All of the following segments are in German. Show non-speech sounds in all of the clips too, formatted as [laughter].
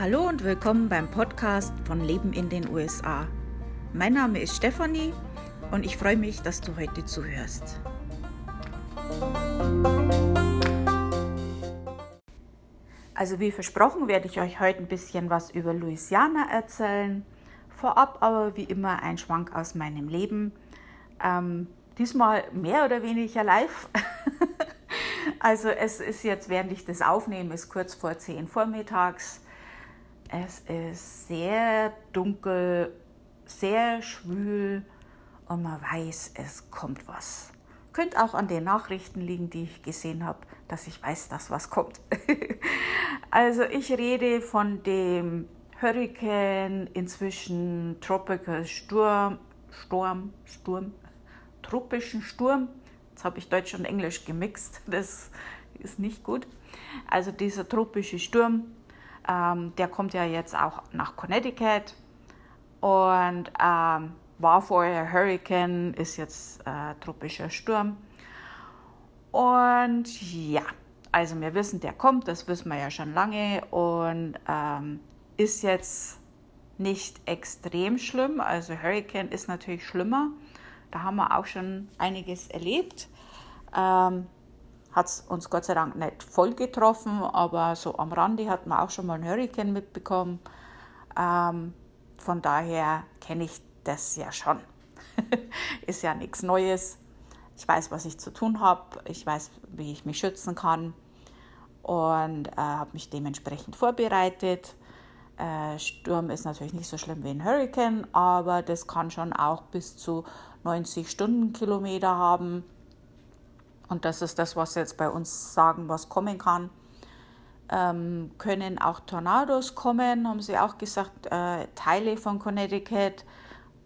Hallo und willkommen beim Podcast von Leben in den USA. Mein Name ist Stefanie und ich freue mich, dass du heute zuhörst. Also wie versprochen werde ich euch heute ein bisschen was über Louisiana erzählen. Vorab aber wie immer ein Schwank aus meinem Leben. Ähm, diesmal mehr oder weniger live. [laughs] also es ist jetzt, während ich das aufnehme, ist kurz vor 10 vormittags. Es ist sehr dunkel, sehr schwül und man weiß, es kommt was. Könnte auch an den Nachrichten liegen, die ich gesehen habe, dass ich weiß, dass was kommt. [laughs] also ich rede von dem Hurricane, inzwischen Tropical Sturm, Sturm, Sturm, tropischen Sturm. Jetzt habe ich Deutsch und Englisch gemixt, [laughs] das ist nicht gut. Also dieser tropische Sturm ähm, der kommt ja jetzt auch nach Connecticut und ähm, war vorher Hurricane, ist jetzt äh, tropischer Sturm. Und ja, also wir wissen, der kommt, das wissen wir ja schon lange und ähm, ist jetzt nicht extrem schlimm. Also Hurricane ist natürlich schlimmer. Da haben wir auch schon einiges erlebt. Ähm, hat es uns Gott sei Dank nicht voll getroffen, aber so am Rande hat man auch schon mal einen Hurricane mitbekommen. Ähm, von daher kenne ich das ja schon. [laughs] Ist ja nichts Neues. Ich weiß, was ich zu tun habe. Ich weiß, wie ich mich schützen kann und äh, habe mich dementsprechend vorbereitet. Äh, Sturm ist natürlich nicht so schlimm wie ein Hurricane, aber das kann schon auch bis zu 90 Stundenkilometer haben. Und das ist das, was jetzt bei uns sagen, was kommen kann. Ähm, können auch Tornados kommen, haben sie auch gesagt, äh, Teile von Connecticut.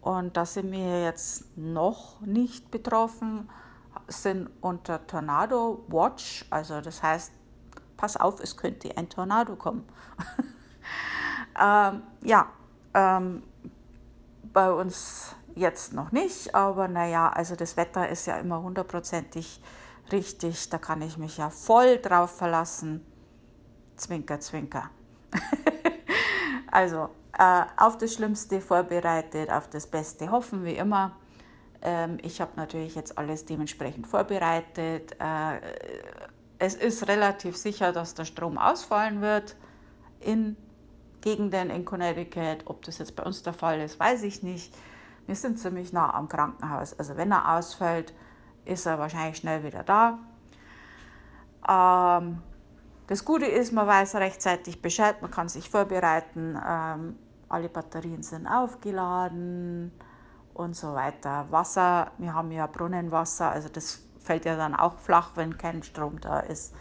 Und da sind wir jetzt noch nicht betroffen, sind unter Tornado Watch. Also das heißt, pass auf, es könnte ein Tornado kommen. [laughs] ähm, ja, ähm, bei uns jetzt noch nicht, aber naja, also das Wetter ist ja immer hundertprozentig richtig, da kann ich mich ja voll drauf verlassen. Zwinker, zwinker. [laughs] also äh, auf das Schlimmste vorbereitet, auf das Beste hoffen wie immer. Ähm, ich habe natürlich jetzt alles dementsprechend vorbereitet. Äh, es ist relativ sicher, dass der Strom ausfallen wird in Gegenden in Connecticut. Ob das jetzt bei uns der Fall ist, weiß ich nicht. Wir sind ziemlich nah am Krankenhaus. Also wenn er ausfällt, ist er wahrscheinlich schnell wieder da. Ähm, das Gute ist, man weiß rechtzeitig Bescheid, man kann sich vorbereiten, ähm, alle Batterien sind aufgeladen und so weiter. Wasser, wir haben ja Brunnenwasser, also das fällt ja dann auch flach, wenn kein Strom da ist.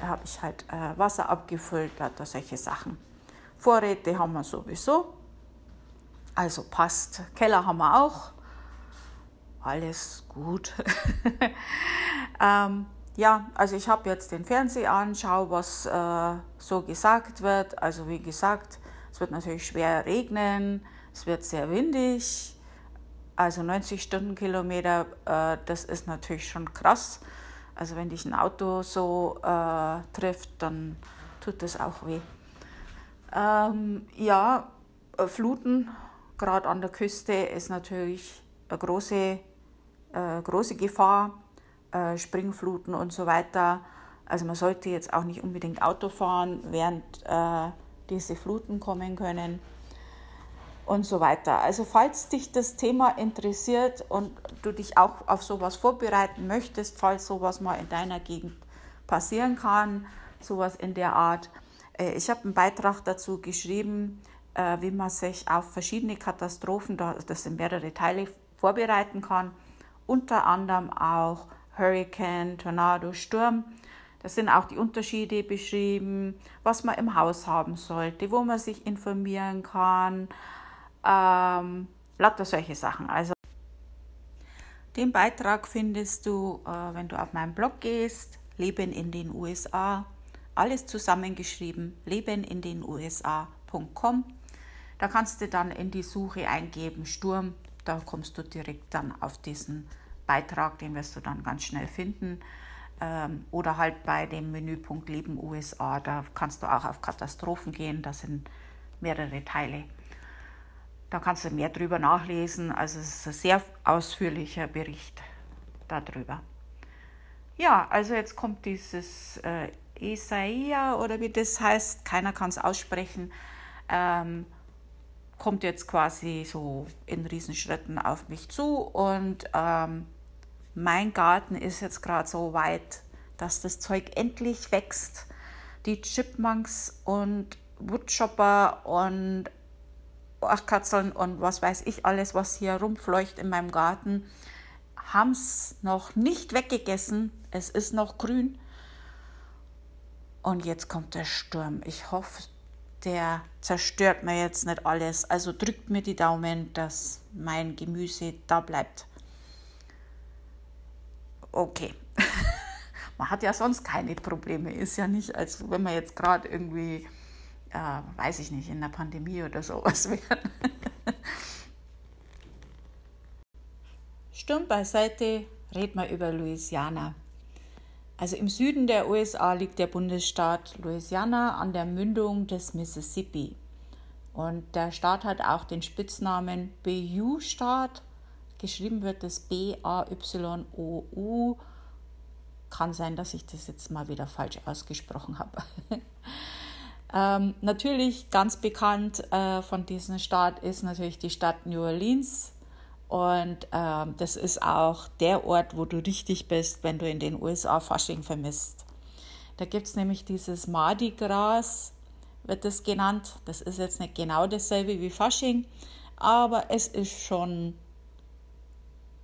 Da habe ich halt äh, Wasser abgefüllt, lauter solche Sachen. Vorräte haben wir sowieso, also passt. Keller haben wir auch alles gut. [laughs] ähm, ja, also ich habe jetzt den Fernseher an, schaue, was äh, so gesagt wird. Also wie gesagt, es wird natürlich schwer regnen, es wird sehr windig. Also 90 Stundenkilometer, äh, das ist natürlich schon krass. Also wenn dich ein Auto so äh, trifft, dann tut das auch weh. Ähm, ja, äh, Fluten, gerade an der Küste, ist natürlich eine große äh, große Gefahr, äh, Springfluten und so weiter. Also man sollte jetzt auch nicht unbedingt Auto fahren, während äh, diese Fluten kommen können und so weiter. Also falls dich das Thema interessiert und du dich auch auf sowas vorbereiten möchtest, falls sowas mal in deiner Gegend passieren kann, sowas in der Art. Äh, ich habe einen Beitrag dazu geschrieben, äh, wie man sich auf verschiedene Katastrophen, das sind mehrere Teile, vorbereiten kann unter anderem auch Hurricane, Tornado, Sturm. Da sind auch die Unterschiede beschrieben, was man im Haus haben sollte, wo man sich informieren kann, ähm, lauter solche Sachen. Also den Beitrag findest du, äh, wenn du auf meinen Blog gehst, Leben in den USA, alles zusammengeschrieben, lebenindenusa.com. Da kannst du dann in die Suche eingeben, Sturm da kommst du direkt dann auf diesen Beitrag, den wirst du dann ganz schnell finden. Ähm, oder halt bei dem Menüpunkt Leben USA, da kannst du auch auf Katastrophen gehen, das sind mehrere Teile. Da kannst du mehr drüber nachlesen, also es ist ein sehr ausführlicher Bericht darüber. Ja, also jetzt kommt dieses äh, Esaia oder wie das heißt, keiner kann es aussprechen, ähm, kommt jetzt quasi so in Riesenschritten auf mich zu und ähm, mein Garten ist jetzt gerade so weit, dass das Zeug endlich wächst. Die Chipmunks und Woodchopper und Achkatzeln und was weiß ich alles, was hier rumfleucht in meinem Garten, haben es noch nicht weggegessen. Es ist noch grün. Und jetzt kommt der Sturm. Ich hoffe, der zerstört mir jetzt nicht alles. Also drückt mir die Daumen, dass mein Gemüse da bleibt. Okay. [laughs] man hat ja sonst keine Probleme. Ist ja nicht, als wenn man jetzt gerade irgendwie, äh, weiß ich nicht, in der Pandemie oder sowas [laughs] wäre. Sturm beiseite, red mal über Louisiana. Also im Süden der USA liegt der Bundesstaat Louisiana an der Mündung des Mississippi. Und der Staat hat auch den Spitznamen Bayou-Staat Geschrieben wird es B-A-Y-O-U. Kann sein, dass ich das jetzt mal wieder falsch ausgesprochen habe. [laughs] ähm, natürlich ganz bekannt äh, von diesem Staat ist natürlich die Stadt New Orleans. Und ähm, das ist auch der Ort, wo du richtig bist, wenn du in den USA Fasching vermisst. Da gibt es nämlich dieses Mardi Gras, wird das genannt. Das ist jetzt nicht genau dasselbe wie Fasching, aber es ist schon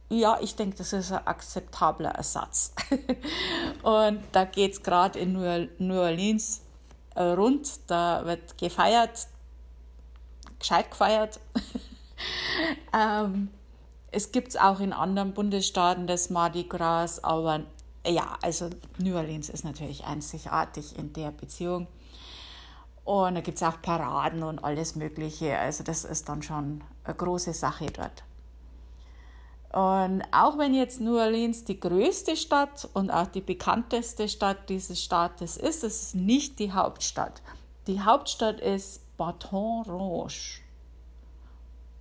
ja, ich denke, das ist ein akzeptabler Ersatz. [laughs] und da geht es gerade in New Orleans äh, rund, da wird gefeiert, gescheit gefeiert. [laughs] ähm, es gibt es auch in anderen Bundesstaaten das Mardi Gras, aber ja, also New Orleans ist natürlich einzigartig in der Beziehung. Und da gibt es auch Paraden und alles Mögliche. Also das ist dann schon eine große Sache dort. Und auch wenn jetzt New Orleans die größte Stadt und auch die bekannteste Stadt dieses Staates ist, es ist nicht die Hauptstadt. Die Hauptstadt ist Baton Rouge.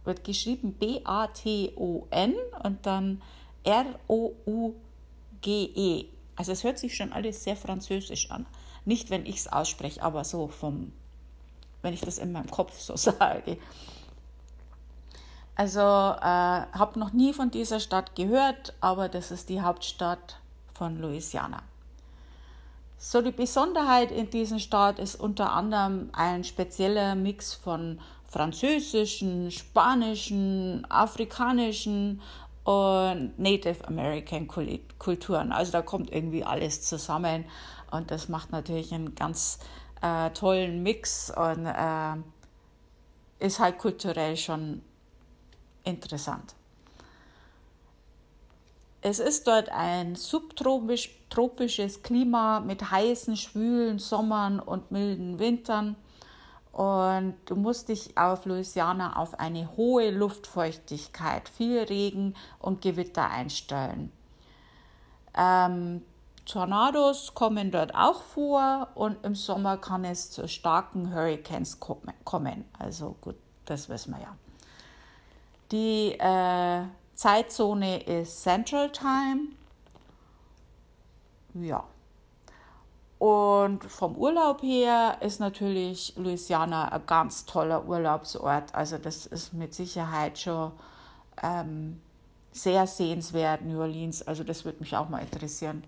Wird geschrieben B-A-T-O-N und dann R-O-U-G-E. Also es hört sich schon alles sehr französisch an. Nicht, wenn ich es ausspreche, aber so vom, wenn ich das in meinem Kopf so [laughs] sage. Also äh, habe noch nie von dieser Stadt gehört, aber das ist die Hauptstadt von Louisiana. So die Besonderheit in diesem Staat ist unter anderem ein spezieller Mix von französischen, spanischen, afrikanischen und Native American Kulturen. Also da kommt irgendwie alles zusammen und das macht natürlich einen ganz äh, tollen Mix und äh, ist halt kulturell schon interessant. Es ist dort ein subtropisches Klima mit heißen, schwülen Sommern und milden Wintern. Und du musst dich auf Louisiana auf eine hohe Luftfeuchtigkeit, viel Regen und Gewitter einstellen. Ähm, Tornados kommen dort auch vor und im Sommer kann es zu starken Hurricanes kommen. Also gut, das wissen wir ja. Die äh, Zeitzone ist Central Time. Ja. Und vom Urlaub her ist natürlich Louisiana ein ganz toller Urlaubsort. Also das ist mit Sicherheit schon ähm, sehr sehenswert, New Orleans. Also das würde mich auch mal interessieren.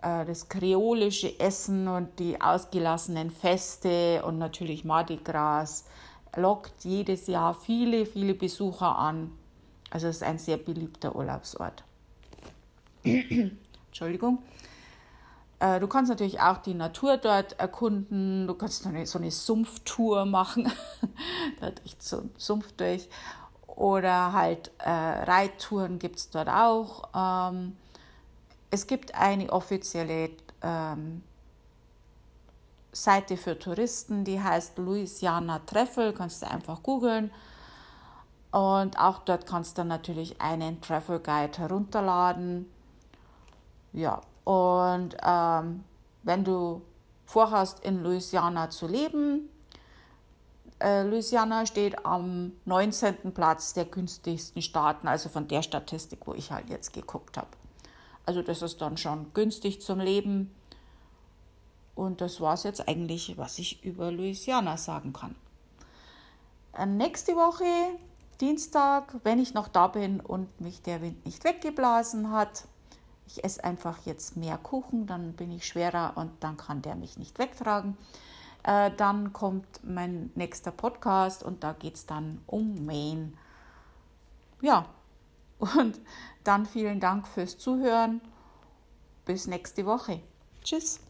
Äh, das kreolische Essen und die ausgelassenen Feste und natürlich Mardi Gras lockt jedes Jahr viele, viele Besucher an. Also es ist ein sehr beliebter Urlaubsort. [clears throat] Entschuldigung. Äh, du kannst natürlich auch die Natur dort erkunden. Du kannst so eine, so eine Sumpftour machen. [laughs] da durch so einen Sumpf durch. Oder halt äh, Reittouren gibt es dort auch. Ähm, es gibt eine offizielle ähm, Seite für Touristen, die heißt Louisiana Treffel, kannst du einfach googeln. Und auch dort kannst du natürlich einen Travel Guide herunterladen. Ja, Und ähm, wenn du vorhast, in Louisiana zu leben, äh, Louisiana steht am 19. Platz der günstigsten Staaten, also von der Statistik, wo ich halt jetzt geguckt habe. Also das ist dann schon günstig zum Leben. Und das war es jetzt eigentlich, was ich über Louisiana sagen kann. Äh, nächste Woche, Dienstag, wenn ich noch da bin und mich der Wind nicht weggeblasen hat, ich esse einfach jetzt mehr Kuchen, dann bin ich schwerer und dann kann der mich nicht wegtragen. Äh, dann kommt mein nächster Podcast und da geht es dann um Maine. Ja, und dann vielen Dank fürs Zuhören. Bis nächste Woche. Tschüss.